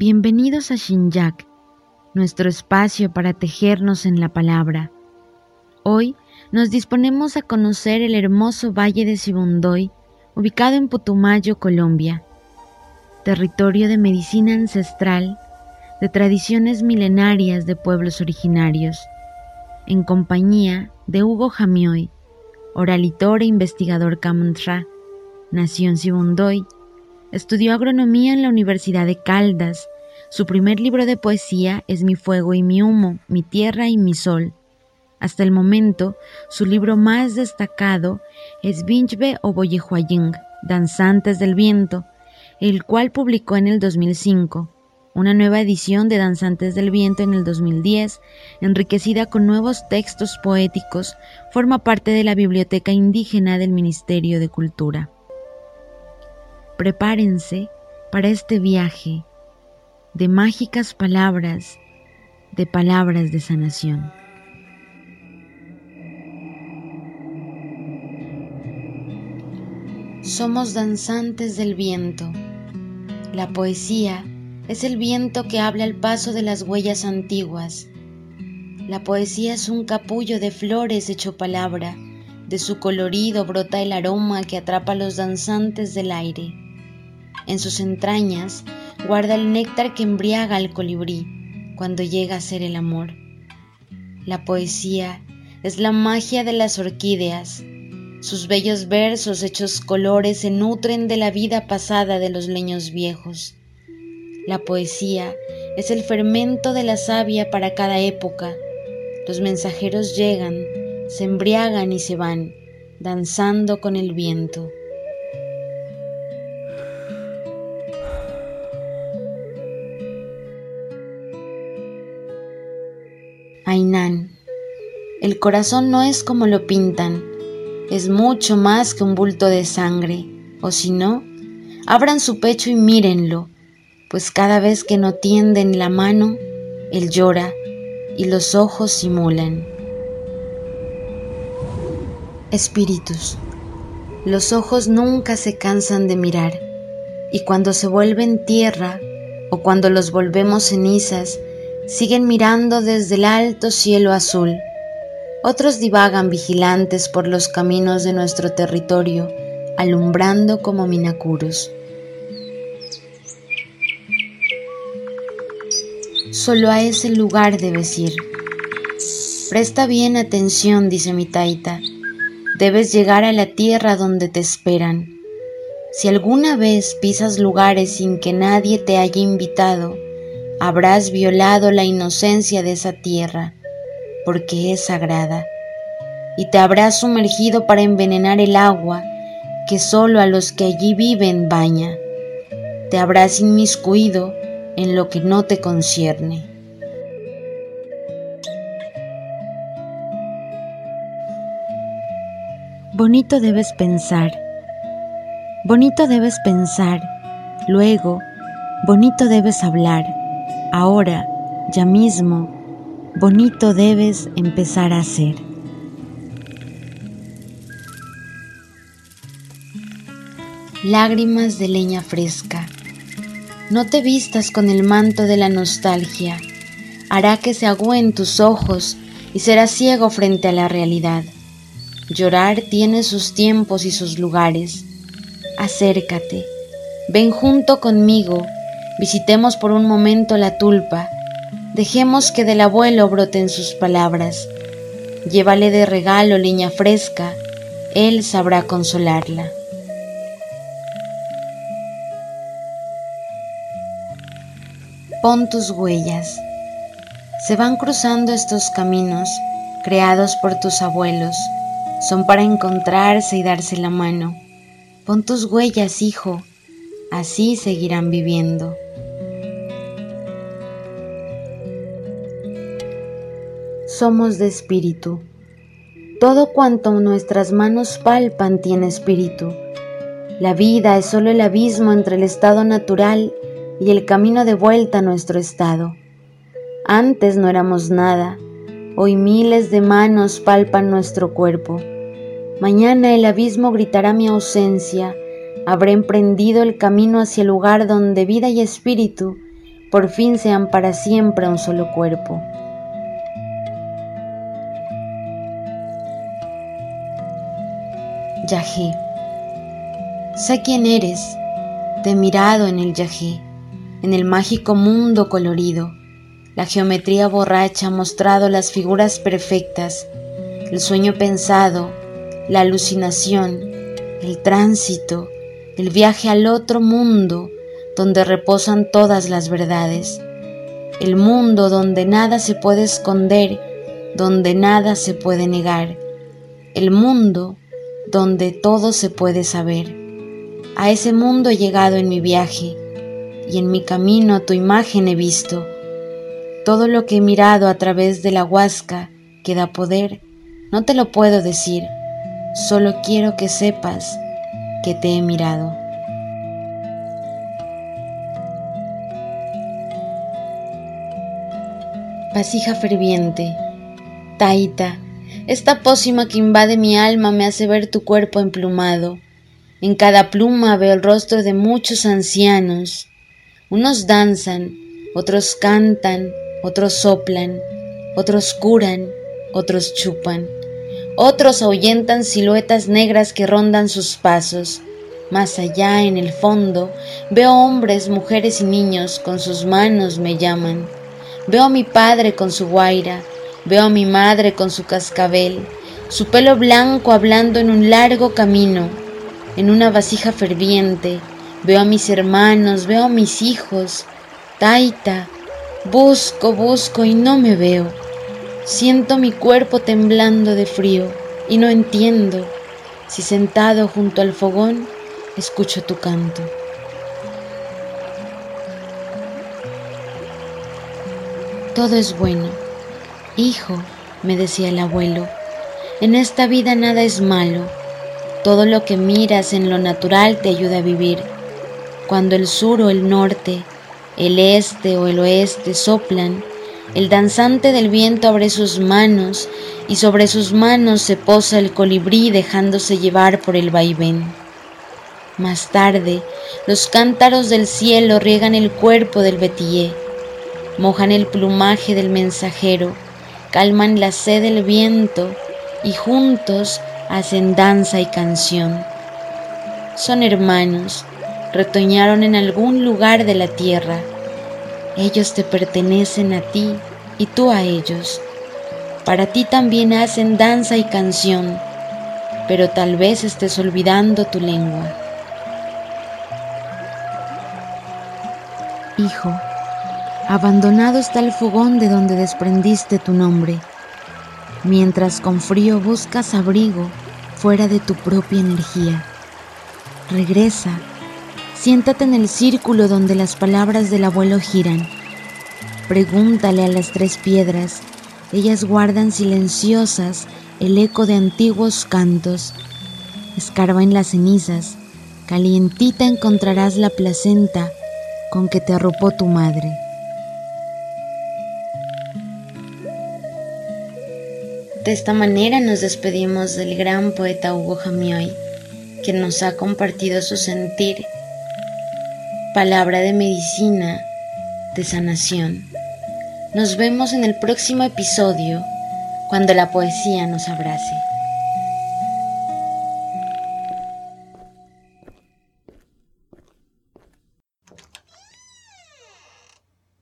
Bienvenidos a Shinjak, nuestro espacio para tejernos en la palabra. Hoy nos disponemos a conocer el hermoso valle de Sibundoy, ubicado en Putumayo, Colombia, territorio de medicina ancestral, de tradiciones milenarias de pueblos originarios, en compañía de Hugo Jamioy, oralitor e investigador Kamantra, nació en Sibundoy, estudió agronomía en la Universidad de Caldas, su primer libro de poesía es Mi fuego y mi humo, mi tierra y mi sol. Hasta el momento, su libro más destacado es Vinchbe o Boyehuaying, Danzantes del Viento, el cual publicó en el 2005. Una nueva edición de Danzantes del Viento en el 2010, enriquecida con nuevos textos poéticos, forma parte de la Biblioteca Indígena del Ministerio de Cultura. Prepárense para este viaje de mágicas palabras, de palabras de sanación. Somos danzantes del viento. La poesía es el viento que habla al paso de las huellas antiguas. La poesía es un capullo de flores hecho palabra. De su colorido brota el aroma que atrapa a los danzantes del aire. En sus entrañas guarda el néctar que embriaga al colibrí cuando llega a ser el amor. La poesía es la magia de las orquídeas. Sus bellos versos hechos colores se nutren de la vida pasada de los leños viejos. La poesía es el fermento de la savia para cada época. Los mensajeros llegan, se embriagan y se van, danzando con el viento. Ainán. El corazón no es como lo pintan, es mucho más que un bulto de sangre, o si no, abran su pecho y mírenlo, pues cada vez que no tienden la mano, él llora y los ojos simulan. Espíritus. Los ojos nunca se cansan de mirar, y cuando se vuelven tierra o cuando los volvemos cenizas, siguen mirando desde el alto cielo azul. Otros divagan vigilantes por los caminos de nuestro territorio, alumbrando como minacuros. Solo a ese lugar debes ir. Presta bien atención, dice mi taita. Debes llegar a la tierra donde te esperan. Si alguna vez pisas lugares sin que nadie te haya invitado, habrás violado la inocencia de esa tierra, porque es sagrada, y te habrás sumergido para envenenar el agua que solo a los que allí viven baña. Te habrás inmiscuido en lo que no te concierne. Bonito debes pensar, bonito debes pensar, luego, bonito debes hablar Ahora, ya mismo, bonito debes empezar a hacer. Lágrimas de leña fresca. No te vistas con el manto de la nostalgia. Hará que se agüen tus ojos y serás ciego frente a la realidad. Llorar tiene sus tiempos y sus lugares. Acércate. Ven junto conmigo Visitemos por un momento la tulpa. Dejemos que del abuelo broten sus palabras. Llévale de regalo leña fresca, él sabrá consolarla. Pon tus huellas. Se van cruzando estos caminos creados por tus abuelos. Son para encontrarse y darse la mano. Pon tus huellas, hijo. Así seguirán viviendo. Somos de espíritu. Todo cuanto nuestras manos palpan tiene espíritu. La vida es solo el abismo entre el estado natural y el camino de vuelta a nuestro estado. Antes no éramos nada, hoy miles de manos palpan nuestro cuerpo. Mañana el abismo gritará mi ausencia, habré emprendido el camino hacia el lugar donde vida y espíritu por fin sean para siempre un solo cuerpo. Yahé, sé quién eres, te he mirado en el Yahé, en el mágico mundo colorido. La geometría borracha ha mostrado las figuras perfectas, el sueño pensado, la alucinación, el tránsito, el viaje al otro mundo donde reposan todas las verdades, el mundo donde nada se puede esconder, donde nada se puede negar, el mundo donde todo se puede saber. A ese mundo he llegado en mi viaje y en mi camino tu imagen he visto. Todo lo que he mirado a través de la huasca que da poder, no te lo puedo decir, solo quiero que sepas que te he mirado. vasija ferviente. Taita, esta pócima que invade mi alma me hace ver tu cuerpo emplumado. En cada pluma veo el rostro de muchos ancianos. Unos danzan, otros cantan, otros soplan, otros curan, otros chupan. Otros ahuyentan siluetas negras que rondan sus pasos. Más allá, en el fondo, veo hombres, mujeres y niños con sus manos me llaman. Veo a mi padre con su guaira, veo a mi madre con su cascabel, su pelo blanco hablando en un largo camino, en una vasija ferviente. Veo a mis hermanos, veo a mis hijos. Taita, busco, busco y no me veo. Siento mi cuerpo temblando de frío y no entiendo si sentado junto al fogón escucho tu canto. Todo es bueno. Hijo, me decía el abuelo, en esta vida nada es malo. Todo lo que miras en lo natural te ayuda a vivir. Cuando el sur o el norte, el este o el oeste soplan, el danzante del viento abre sus manos y sobre sus manos se posa el colibrí dejándose llevar por el vaivén. Más tarde, los cántaros del cielo riegan el cuerpo del betillé mojan el plumaje del mensajero, calman la sed del viento y juntos hacen danza y canción. Son hermanos, retoñaron en algún lugar de la tierra. Ellos te pertenecen a ti y tú a ellos. Para ti también hacen danza y canción, pero tal vez estés olvidando tu lengua. Hijo, Abandonado está el fogón de donde desprendiste tu nombre, mientras con frío buscas abrigo fuera de tu propia energía. Regresa, siéntate en el círculo donde las palabras del abuelo giran. Pregúntale a las tres piedras, ellas guardan silenciosas el eco de antiguos cantos. Escarba en las cenizas, calientita encontrarás la placenta con que te arropó tu madre. De esta manera nos despedimos del gran poeta Hugo Jamioy, quien nos ha compartido su sentir, palabra de medicina, de sanación. Nos vemos en el próximo episodio, cuando la poesía nos abrace.